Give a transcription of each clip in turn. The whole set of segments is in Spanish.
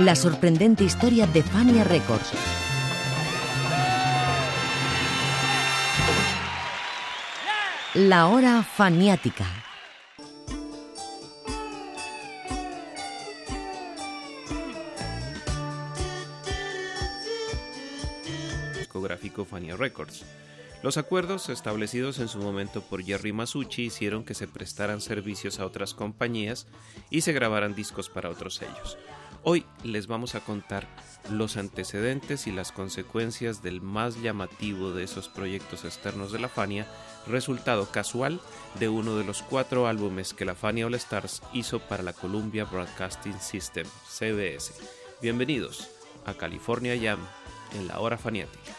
La sorprendente historia de Fania Records. La hora faniática. discográfico Fania Records. Los acuerdos establecidos en su momento por Jerry Masucci hicieron que se prestaran servicios a otras compañías y se grabaran discos para otros sellos. Hoy les vamos a contar los antecedentes y las consecuencias del más llamativo de esos proyectos externos de la Fania, resultado casual de uno de los cuatro álbumes que la Fania All Stars hizo para la Columbia Broadcasting System, CBS. Bienvenidos a California Jam en la hora faniática.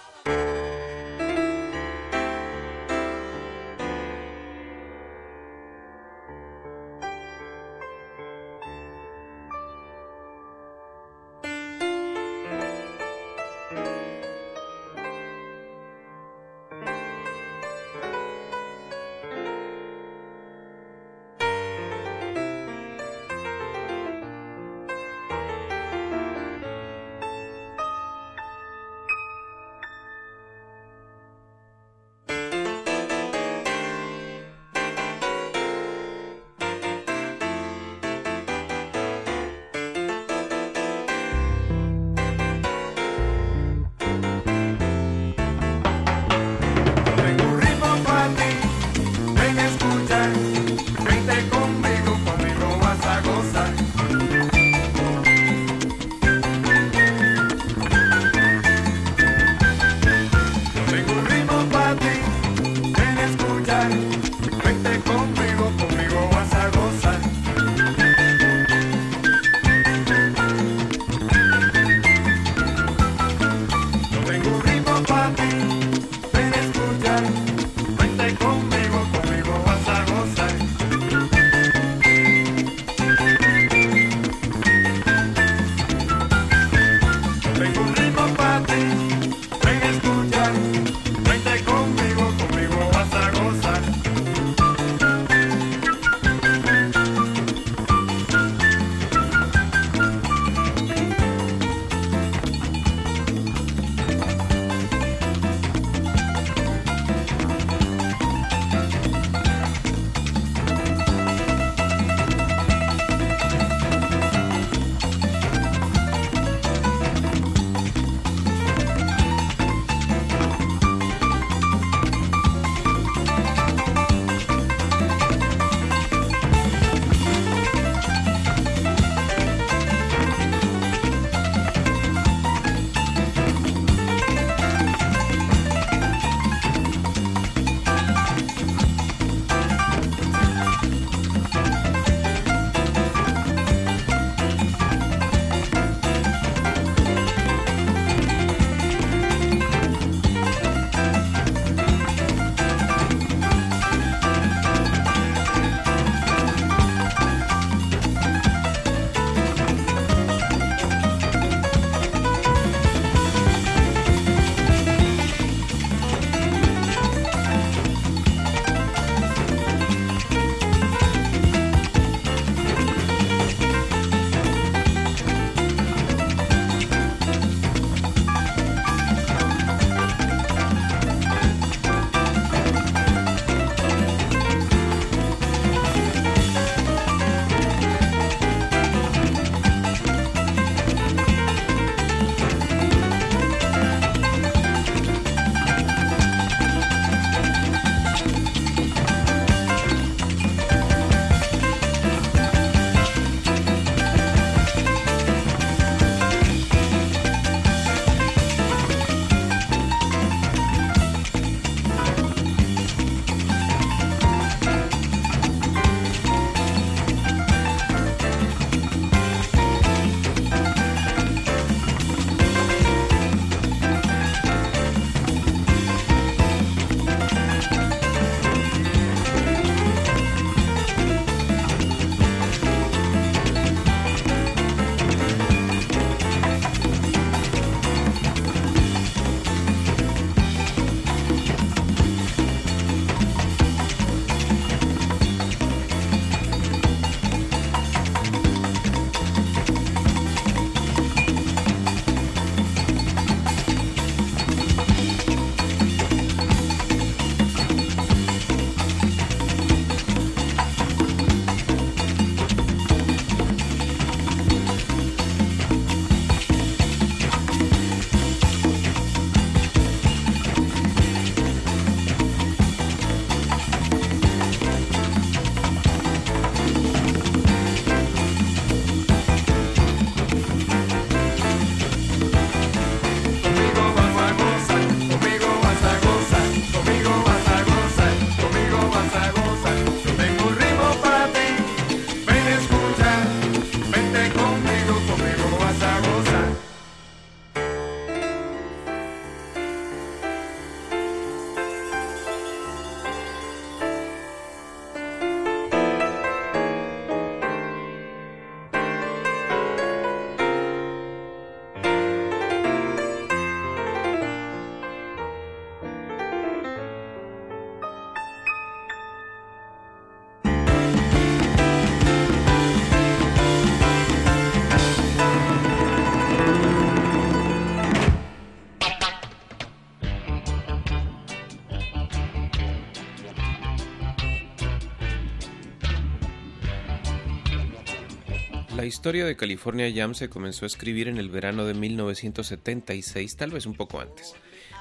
Historia de California Jam se comenzó a escribir en el verano de 1976, tal vez un poco antes.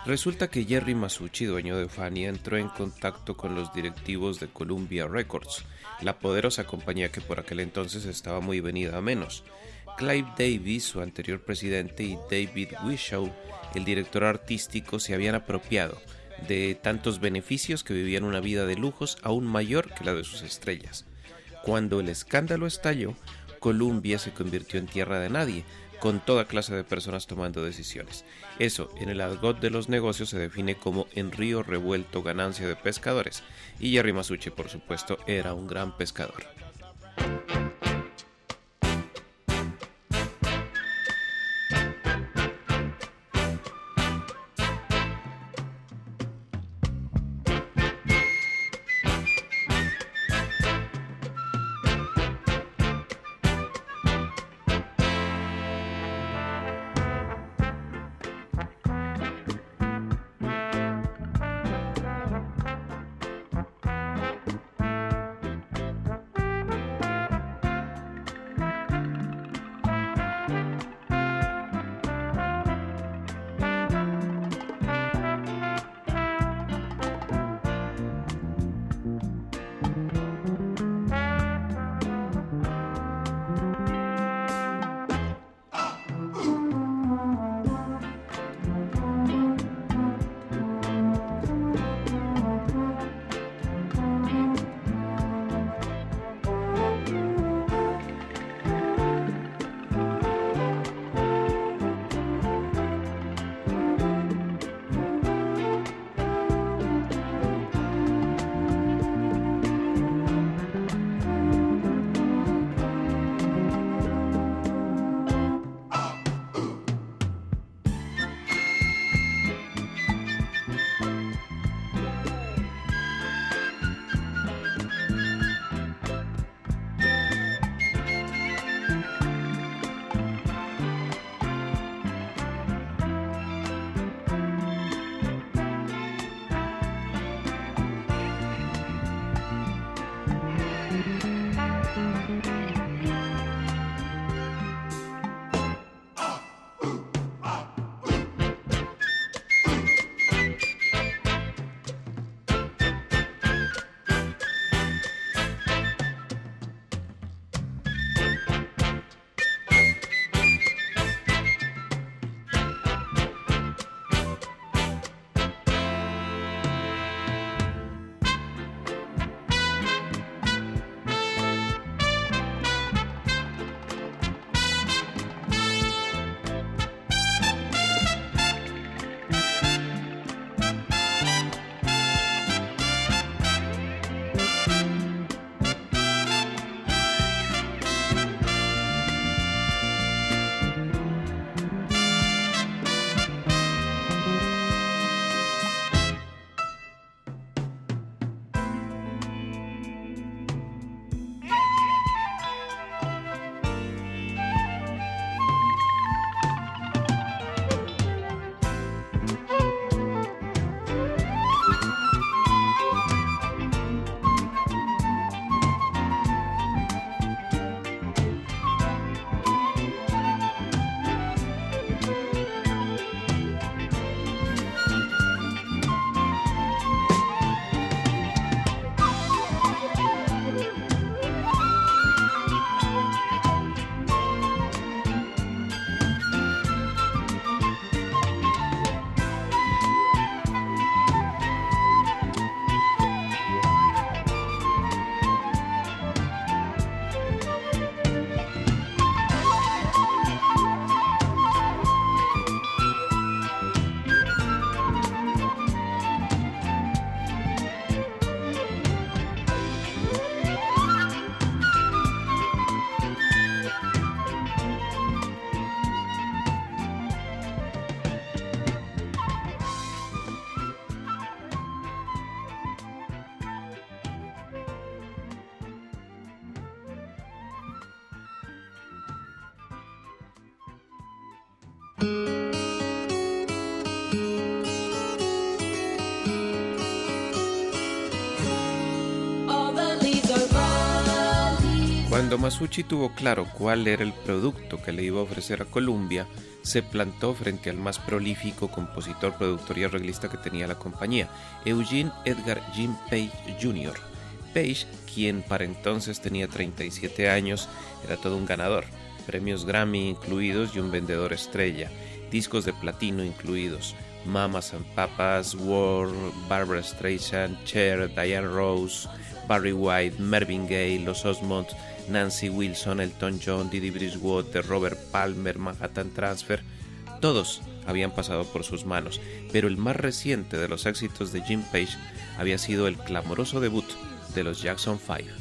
Resulta que Jerry Masucci, dueño de Fania, entró en contacto con los directivos de Columbia Records, la poderosa compañía que por aquel entonces estaba muy venida a menos. Clive Davis, su anterior presidente, y David Wishow, el director artístico, se habían apropiado de tantos beneficios que vivían una vida de lujos aún mayor que la de sus estrellas. Cuando el escándalo estalló, Colombia se convirtió en tierra de nadie, con toda clase de personas tomando decisiones. Eso, en el argot de los negocios, se define como en río revuelto ganancia de pescadores, y Jerry Masucci, por supuesto, era un gran pescador. Cuando Masucci tuvo claro cuál era el producto que le iba a ofrecer a Columbia, se plantó frente al más prolífico compositor, productor y arreglista que tenía la compañía, Eugene Edgar Jim Page Jr. Page, quien para entonces tenía 37 años, era todo un ganador, premios Grammy incluidos y un vendedor estrella, discos de platino incluidos, Mamas and Papas, War, Barbara Streisand, Cher, Diane Rose, Barry White, Mervyn Gaye, Los Osmonds, Nancy Wilson, Elton John, Didi Bridgewater, Robert Palmer, Manhattan Transfer, todos habían pasado por sus manos, pero el más reciente de los éxitos de Jim Page había sido el clamoroso debut de los Jackson 5.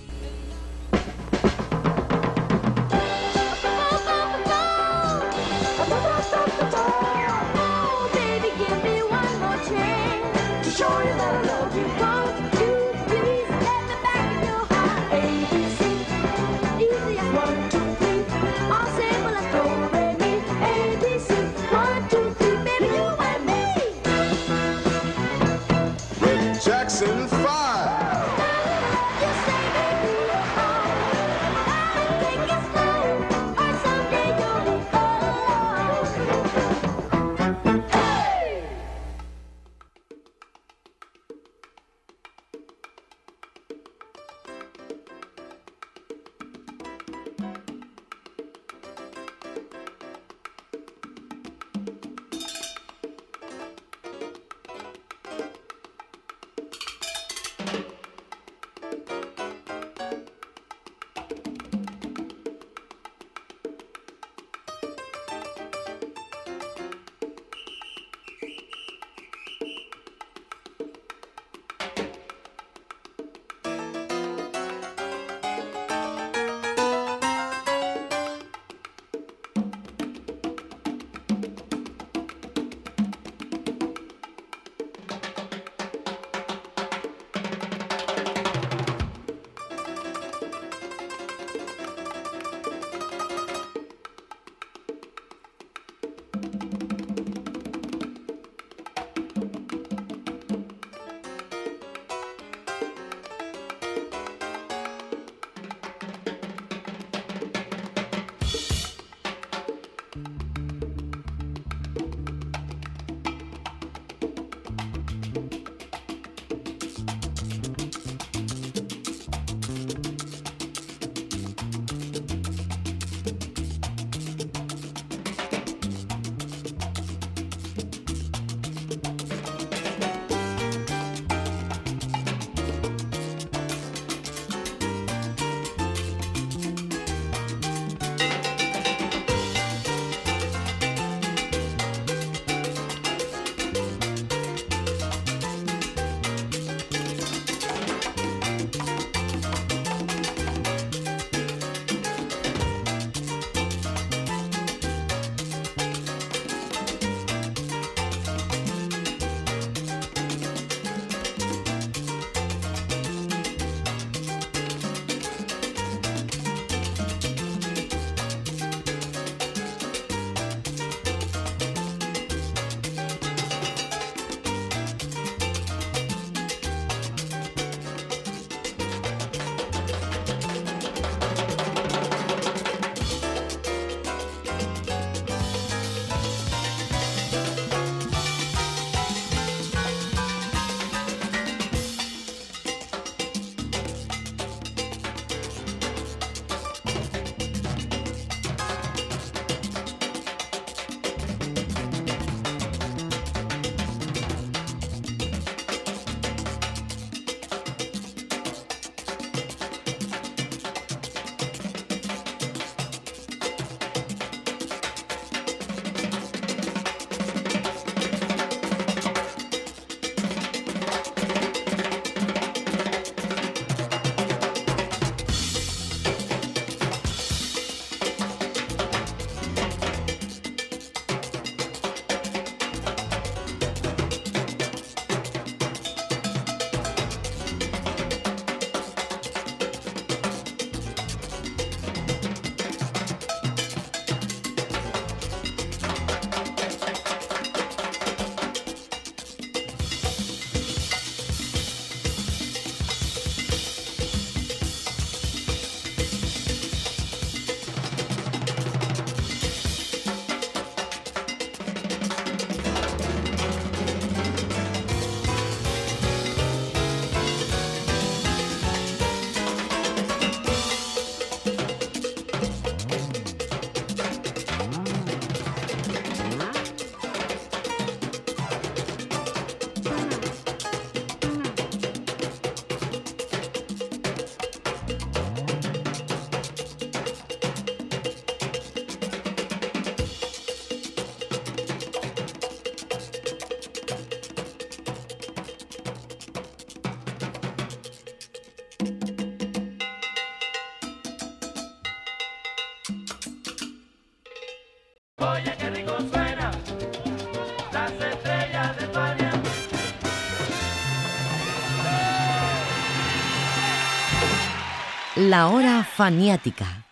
La hora faniática.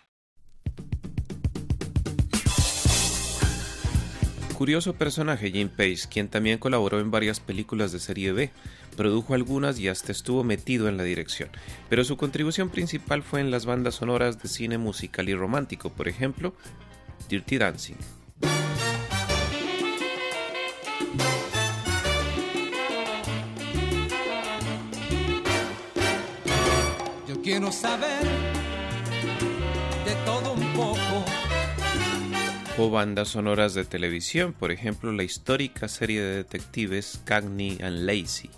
Curioso personaje Jim Pace, quien también colaboró en varias películas de serie B, produjo algunas y hasta estuvo metido en la dirección, pero su contribución principal fue en las bandas sonoras de cine musical y romántico, por ejemplo, Dirty Dancing. Saber de todo un poco. o bandas sonoras de televisión, por ejemplo la histórica serie de detectives Cagney and Lacey.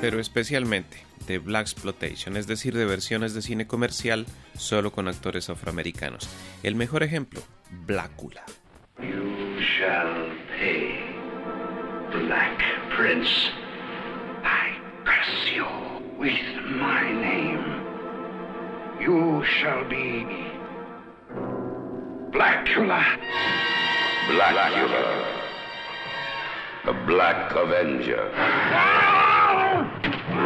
Pero especialmente de Black Exploitation, es decir, de versiones de cine comercial solo con actores afroamericanos. El mejor ejemplo, Blácula. You shall pay, Black Prince. I curse you with my name. You shall be Blackula. Blackula. The Black Avenger.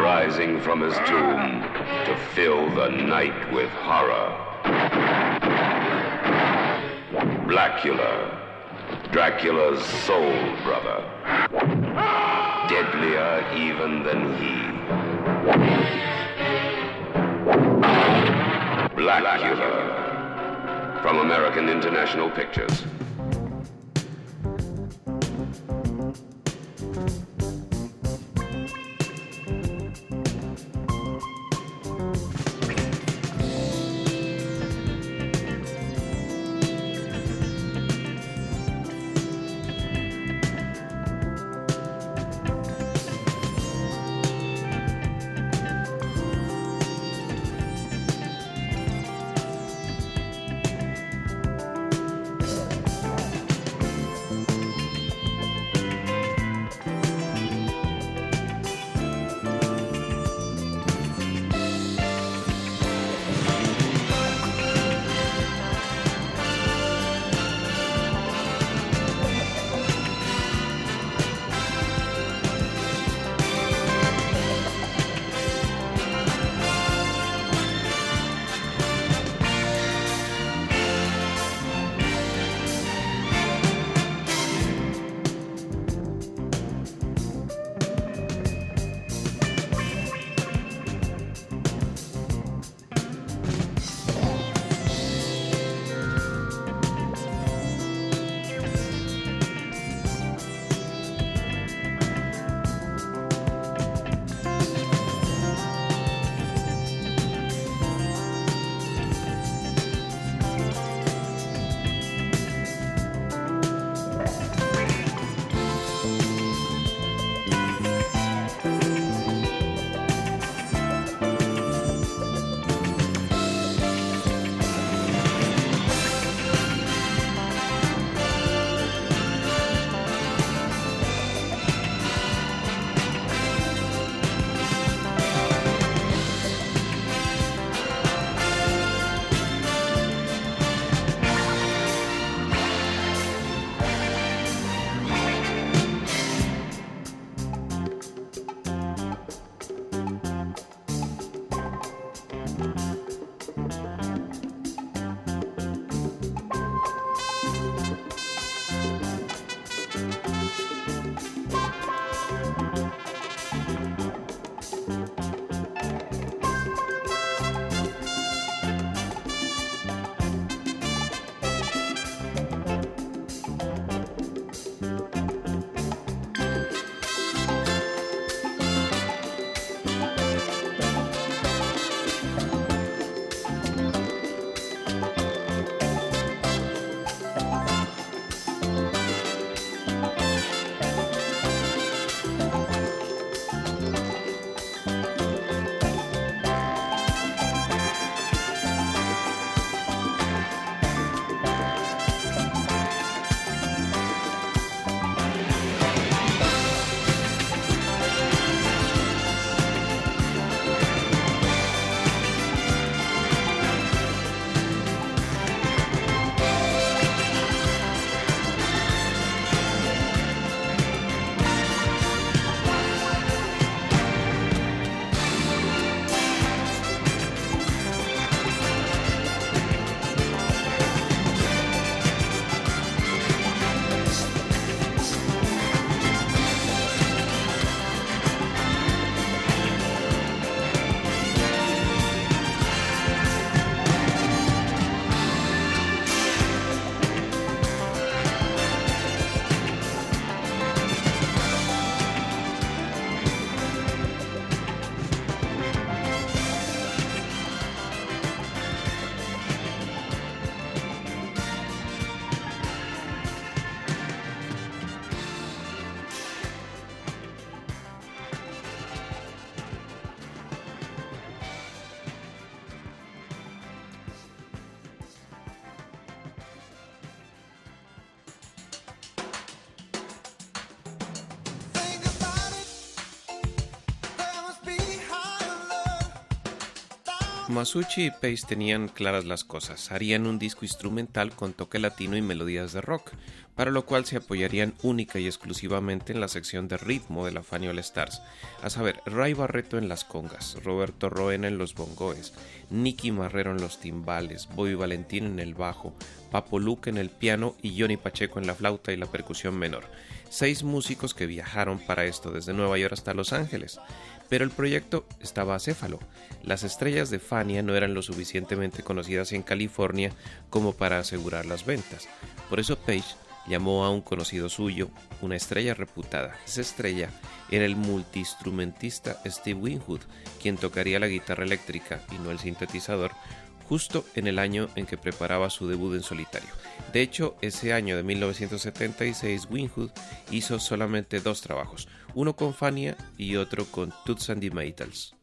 Rising from his tomb to fill the night with horror. Blackula. Dracula's soul brother. Deadlier even than he. Blackula. From American International Pictures. Masucci y Pace tenían claras las cosas. Harían un disco instrumental con toque latino y melodías de rock, para lo cual se apoyarían única y exclusivamente en la sección de ritmo de la Fania All Stars, a saber, Ray Barreto en las congas, Roberto Roena en los bongoes, Nicky Marrero en los timbales, Bobby Valentín en el bajo, Papo Luke en el piano y Johnny Pacheco en la flauta y la percusión menor. Seis músicos que viajaron para esto desde Nueva York hasta Los Ángeles. Pero el proyecto estaba acéfalo. Las estrellas de Fania no eran lo suficientemente conocidas en California como para asegurar las ventas. Por eso Page llamó a un conocido suyo, una estrella reputada. Esa estrella era el multiinstrumentista Steve Winwood, quien tocaría la guitarra eléctrica y no el sintetizador, justo en el año en que preparaba su debut en solitario. De hecho, ese año de 1976, Winwood hizo solamente dos trabajos, uno con Fania y otro con Toots and the Maytals.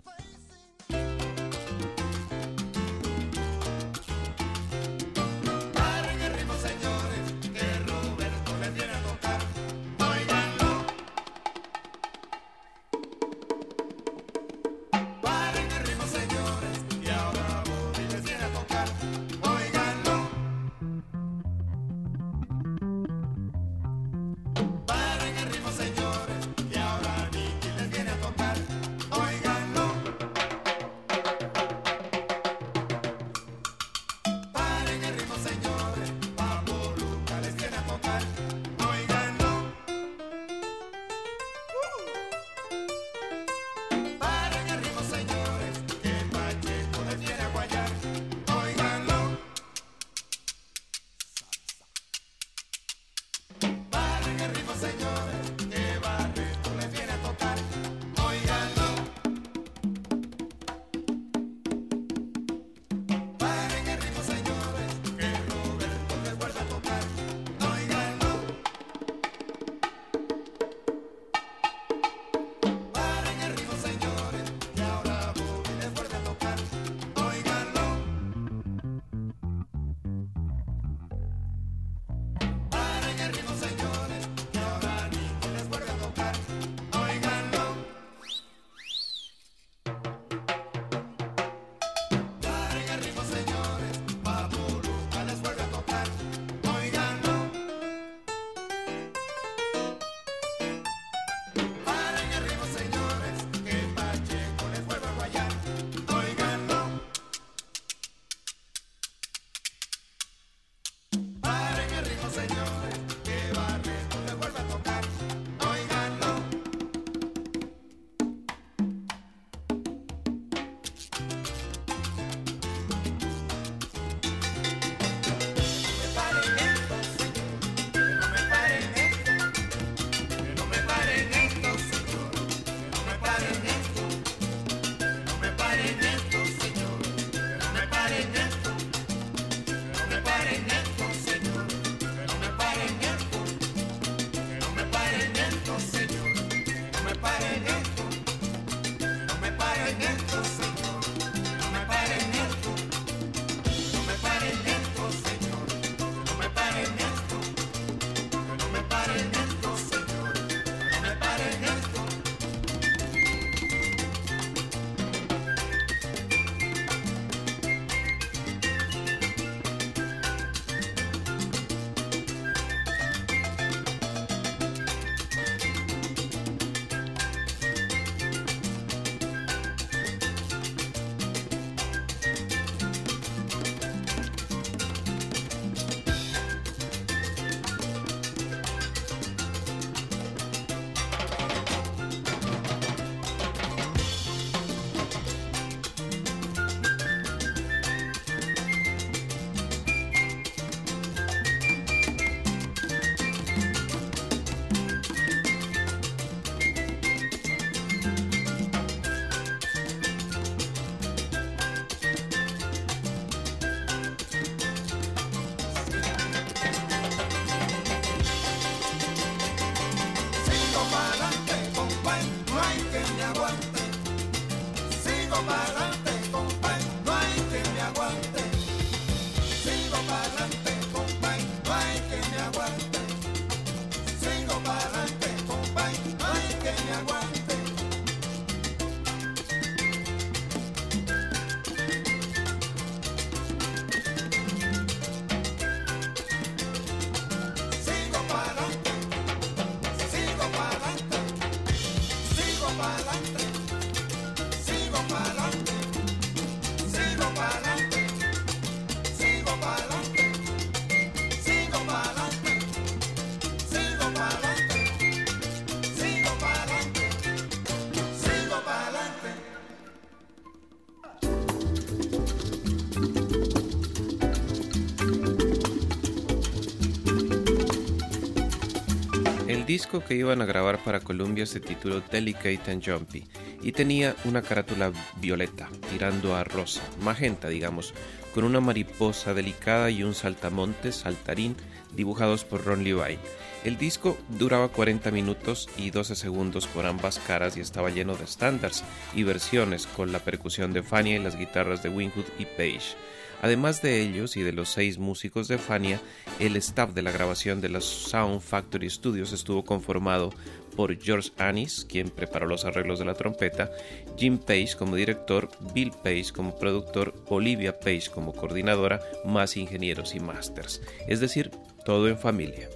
Disco que iban a grabar para Columbia se tituló Delicate and Jumpy y tenía una carátula violeta, tirando a rosa, magenta digamos, con una mariposa delicada y un saltamontes, saltarín, dibujados por Ron Levi. El disco duraba 40 minutos y 12 segundos por ambas caras y estaba lleno de estándares y versiones con la percusión de Fania y las guitarras de Winwood y Page. Además de ellos y de los seis músicos de Fania, el staff de la grabación de los Sound Factory Studios estuvo conformado por George Annis, quien preparó los arreglos de la trompeta, Jim Page como director, Bill Page como productor, Olivia Page como coordinadora, más ingenieros y masters. Es decir, todo en familia.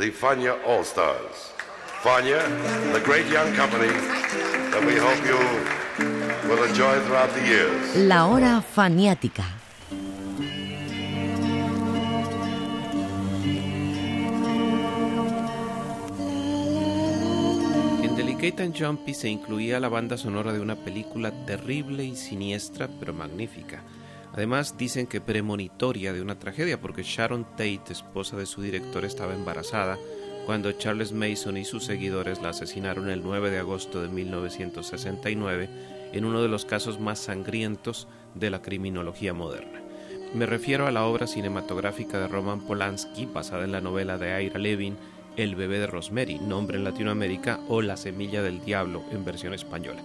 The Fania All Stars. Fania, the great young company that we hope you will enjoy throughout the years. La hora faniática. En Delicate and Jumpy se incluía la banda sonora de una película terrible y siniestra, pero magnífica. Además, dicen que premonitoria de una tragedia, porque Sharon Tate, esposa de su director, estaba embarazada cuando Charles Mason y sus seguidores la asesinaron el 9 de agosto de 1969 en uno de los casos más sangrientos de la criminología moderna. Me refiero a la obra cinematográfica de Roman Polanski, basada en la novela de Ira Levin, El bebé de Rosemary, nombre en Latinoamérica, o La semilla del diablo en versión española.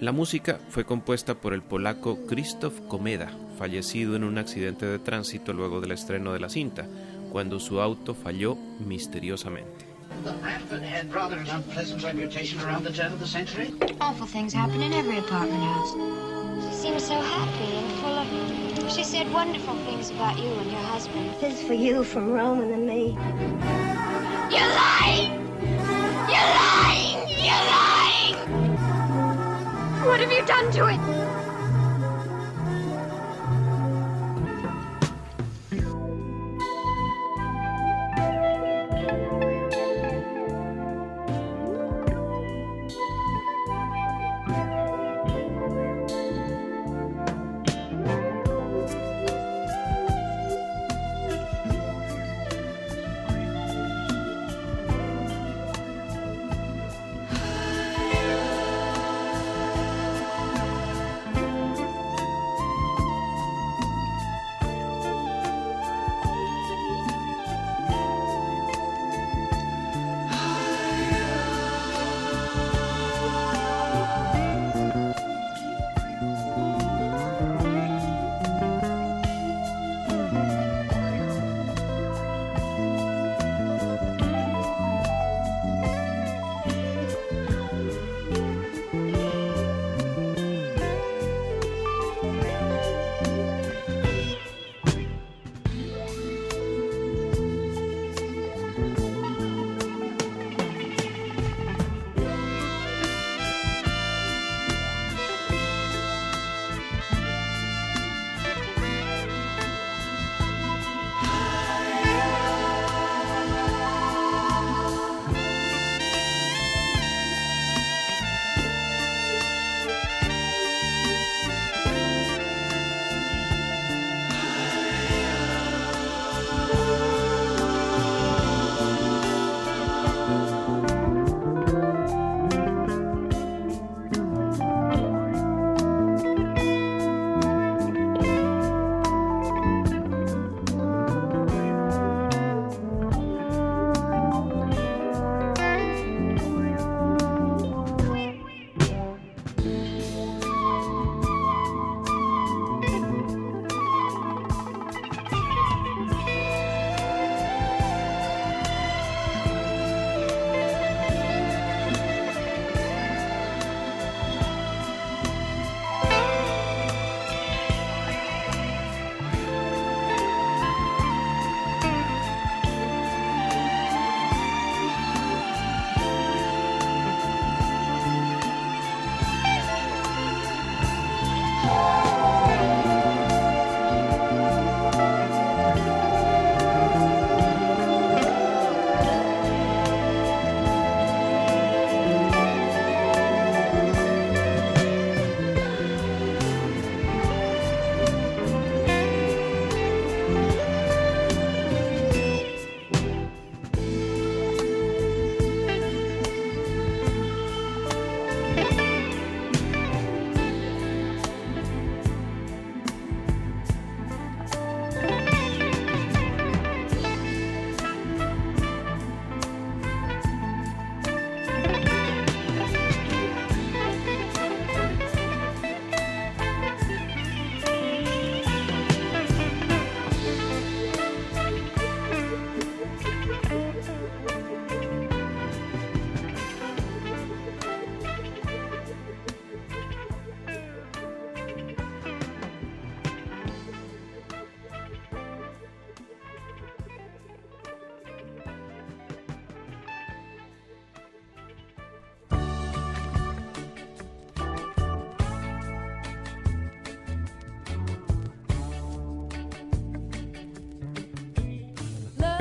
La música fue compuesta por el polaco Krzysztof Komeda, fallecido en un accidente de tránsito luego del estreno de la cinta, cuando su auto falló misteriosamente. The Manford had rather an unpleasant reputation around the turn of the century. Awful things happen in every apartment house. She seems so happy and full of. She said wonderful things about you and your husband. This for you from Roman and me. You're lying! You're lying! You're lying! What have you done to it?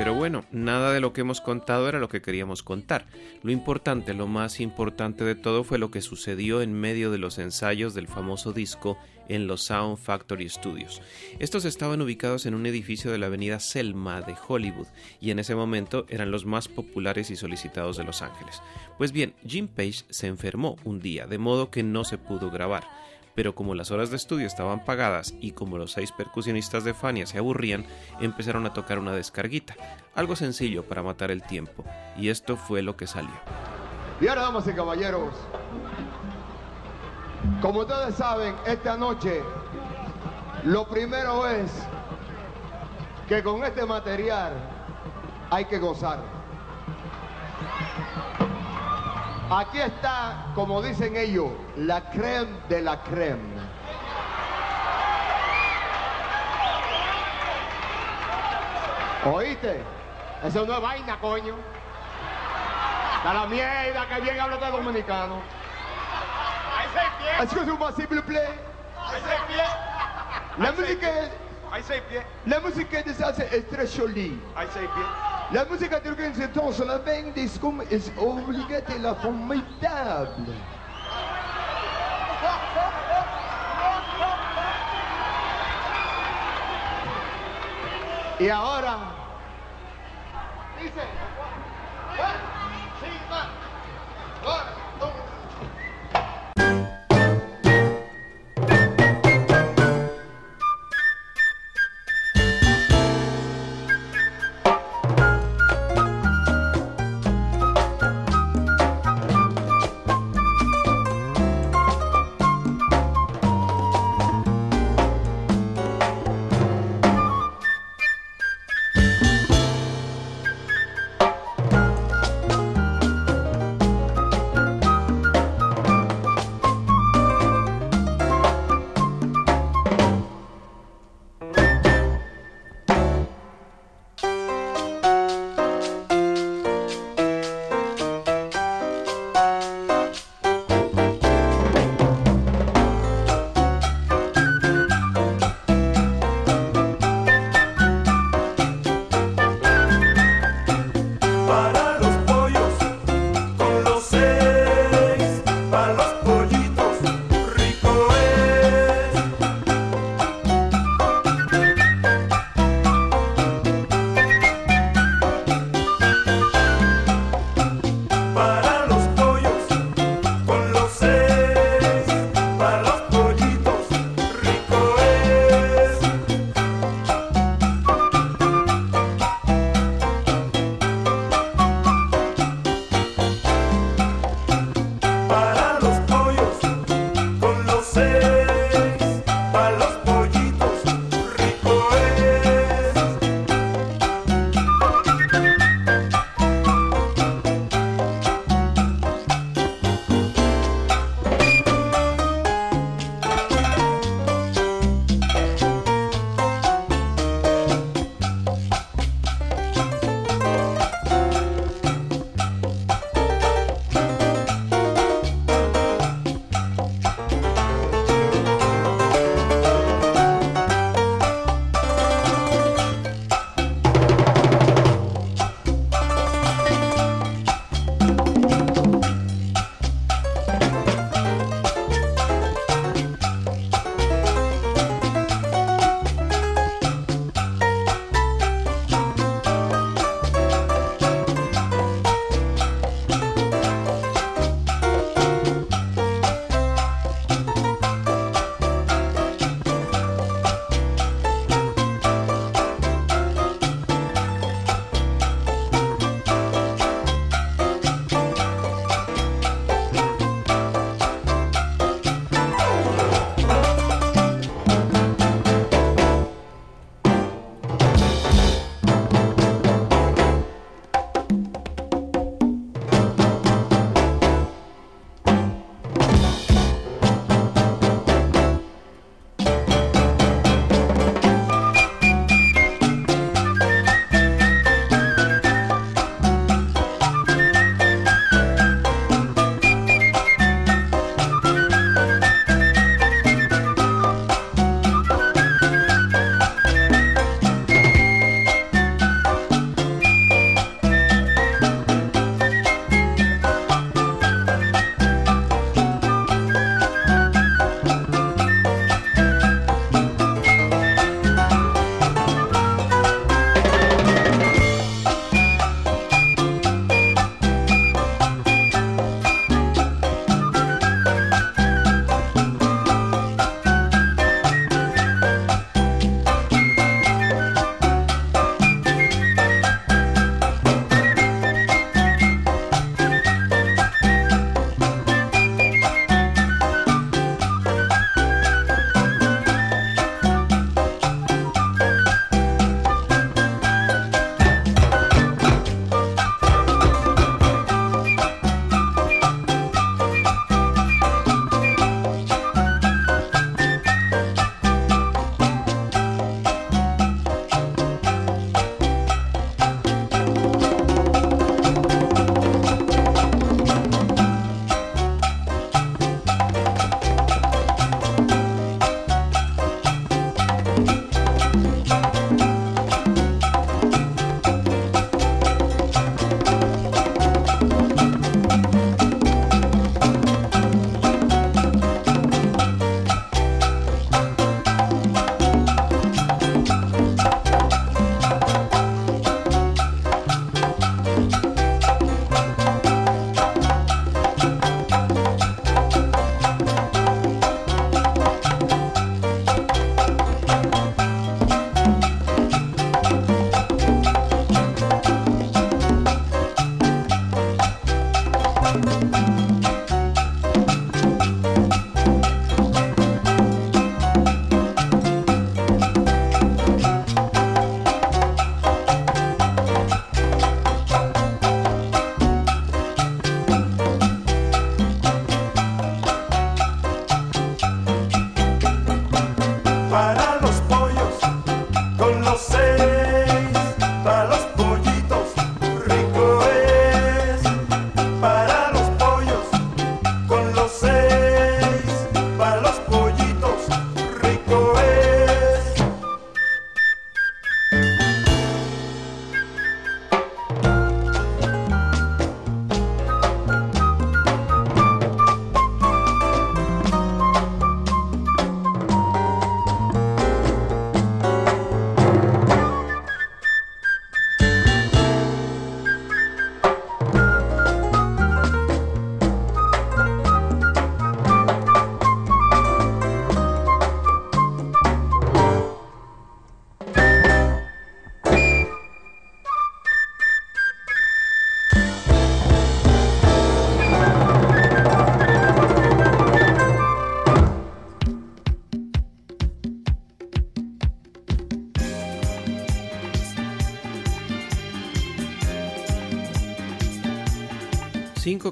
Pero bueno, nada de lo que hemos contado era lo que queríamos contar. Lo importante, lo más importante de todo fue lo que sucedió en medio de los ensayos del famoso disco en los Sound Factory Studios. Estos estaban ubicados en un edificio de la avenida Selma de Hollywood y en ese momento eran los más populares y solicitados de Los Ángeles. Pues bien, Jim Page se enfermó un día, de modo que no se pudo grabar pero como las horas de estudio estaban pagadas y como los seis percusionistas de Fania se aburrían, empezaron a tocar una descarguita, algo sencillo para matar el tiempo, y esto fue lo que salió. Y ahora, damas y caballeros, como ustedes saben, esta noche lo primero es que con este material hay que gozar. Aquí está, como dicen ellos, la creme de la creme. ¿Oíste? Eso no es vaina, coño. Da la mierda que bien habla de dominicano. Excusez-moi, s'il vous plaît. La musique, la musique de salsa est très jolie. La musique musica di organizzazione alla Vendiscum è obbligata e la formidabile. E ora? Dice, 1, 5, 4,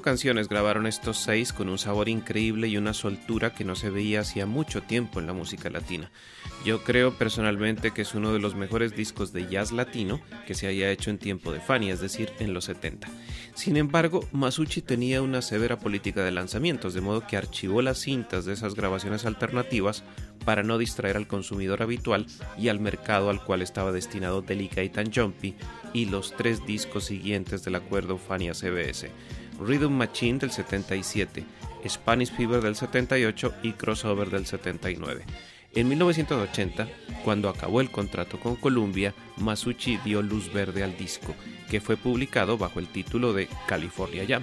canciones grabaron estos seis con un sabor increíble y una soltura que no se veía hacía mucho tiempo en la música latina. Yo creo personalmente que es uno de los mejores discos de jazz latino que se haya hecho en tiempo de Fanny, es decir, en los 70. Sin embargo, Masucci tenía una severa política de lanzamientos, de modo que archivó las cintas de esas grabaciones alternativas para no distraer al consumidor habitual y al mercado al cual estaba destinado Delicate and Jumpy y los tres discos siguientes del acuerdo Fania CBS, Rhythm Machine del 77, Spanish Fever del 78 y Crossover del 79. En 1980, cuando acabó el contrato con Columbia, Masucci dio luz verde al disco, que fue publicado bajo el título de California Jam.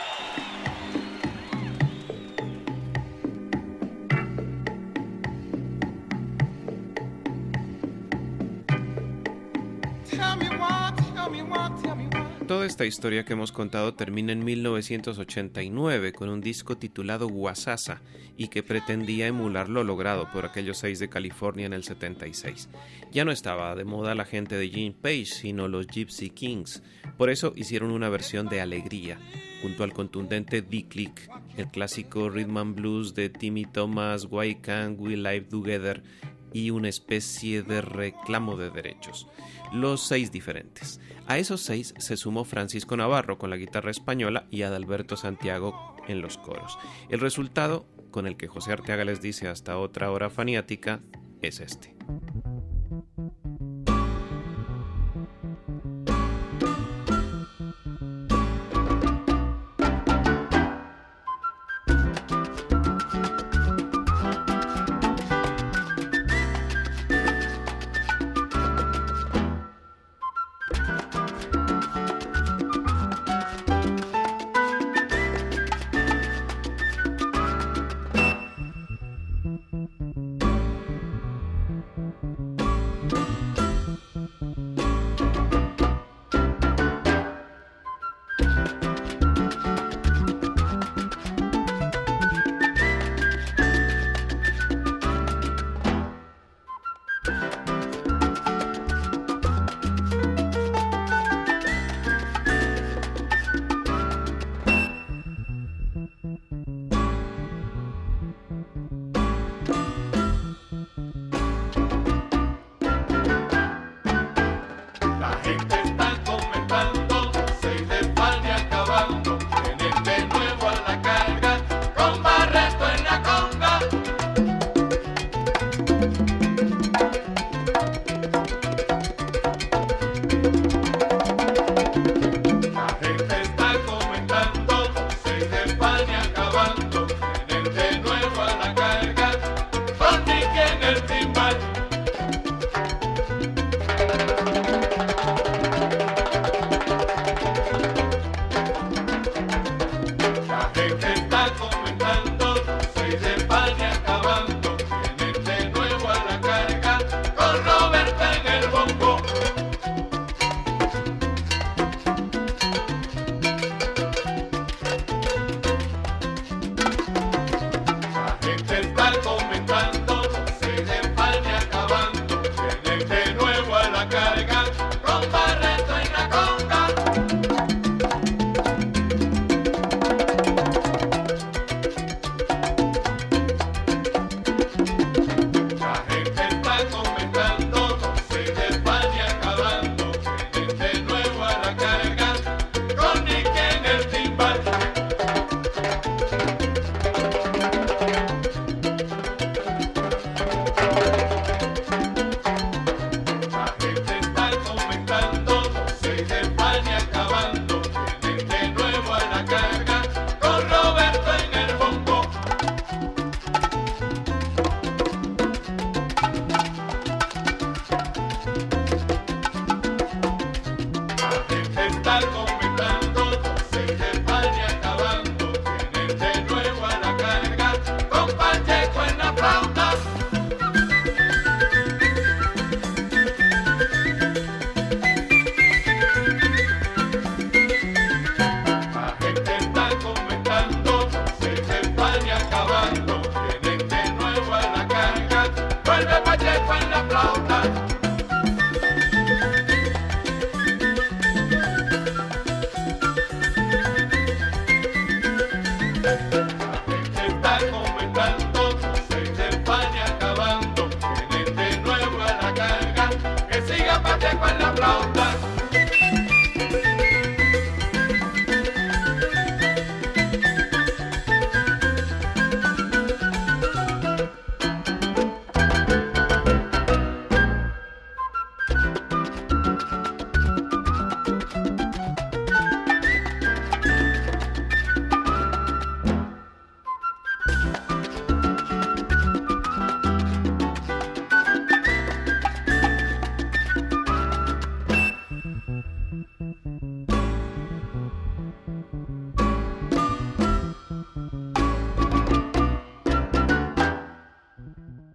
Esta historia que hemos contado termina en 1989 con un disco titulado Guasasa y que pretendía emular lo logrado por aquellos seis de California en el 76. Ya no estaba de moda la gente de Gene Page, sino los Gypsy Kings. Por eso hicieron una versión de Alegría, junto al contundente D-Click, el clásico rhythm and blues de Timmy Thomas, Why Can't We Live Together y una especie de reclamo de derechos. Los seis diferentes. A esos seis se sumó Francisco Navarro con la guitarra española y Adalberto Santiago en los coros. El resultado, con el que José Arteaga les dice hasta otra hora faniática, es este.